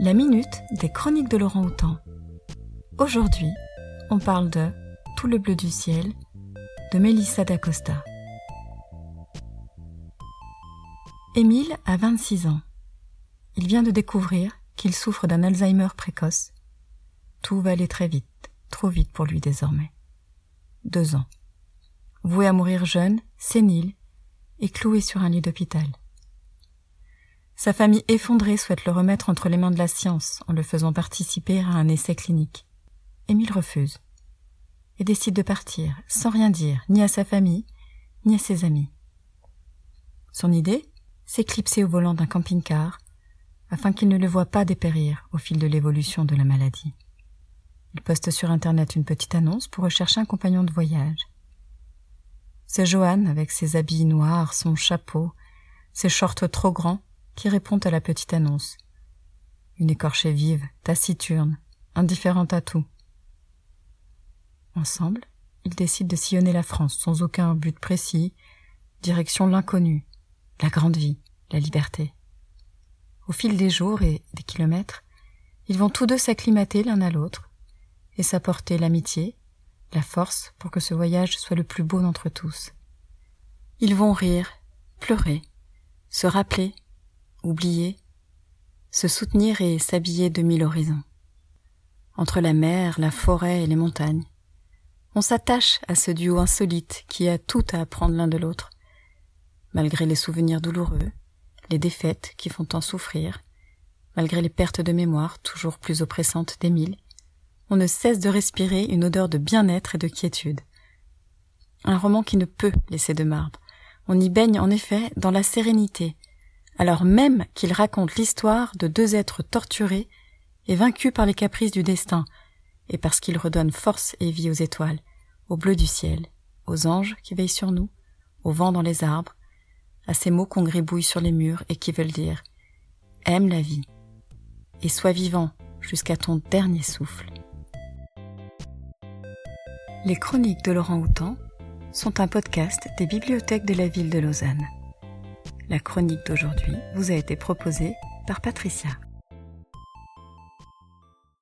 La minute des chroniques de Laurent Houtan. Aujourd'hui, on parle de Tout le bleu du ciel de Mélissa d'Acosta. Émile a 26 ans. Il vient de découvrir qu'il souffre d'un Alzheimer précoce. Tout va aller très vite, trop vite pour lui désormais. Deux ans. Voué à mourir jeune, sénile, et cloué sur un lit d'hôpital. Sa famille effondrée souhaite le remettre entre les mains de la science en le faisant participer à un essai clinique. Émile refuse et décide de partir sans rien dire ni à sa famille ni à ses amis. Son idée S'éclipser au volant d'un camping-car afin qu'il ne le voie pas dépérir au fil de l'évolution de la maladie. Il poste sur Internet une petite annonce pour rechercher un compagnon de voyage. C'est Johan avec ses habits noirs, son chapeau, ses shorts trop grands qui répond à la petite annonce. Une écorchée vive, taciturne, indifférente à tout. Ensemble, ils décident de sillonner la France sans aucun but précis, direction l'inconnu, la grande vie, la liberté. Au fil des jours et des kilomètres, ils vont tous deux s'acclimater l'un à l'autre et s'apporter l'amitié, la force pour que ce voyage soit le plus beau d'entre tous. Ils vont rire, pleurer, se rappeler oublier, se soutenir et s'habiller de mille horizons. Entre la mer, la forêt et les montagnes, on s'attache à ce duo insolite qui a tout à apprendre l'un de l'autre. Malgré les souvenirs douloureux, les défaites qui font tant souffrir, malgré les pertes de mémoire toujours plus oppressantes d'Émile, on ne cesse de respirer une odeur de bien-être et de quiétude. Un roman qui ne peut laisser de marbre. On y baigne en effet dans la sérénité, alors même qu'il raconte l'histoire de deux êtres torturés et vaincus par les caprices du destin, et parce qu'il redonne force et vie aux étoiles, au bleu du ciel, aux anges qui veillent sur nous, au vent dans les arbres, à ces mots qu'on gribouille sur les murs et qui veulent dire Aime la vie et sois vivant jusqu'à ton dernier souffle. Les chroniques de Laurent Houtan sont un podcast des bibliothèques de la ville de Lausanne. La chronique d'aujourd'hui vous a été proposée par Patricia.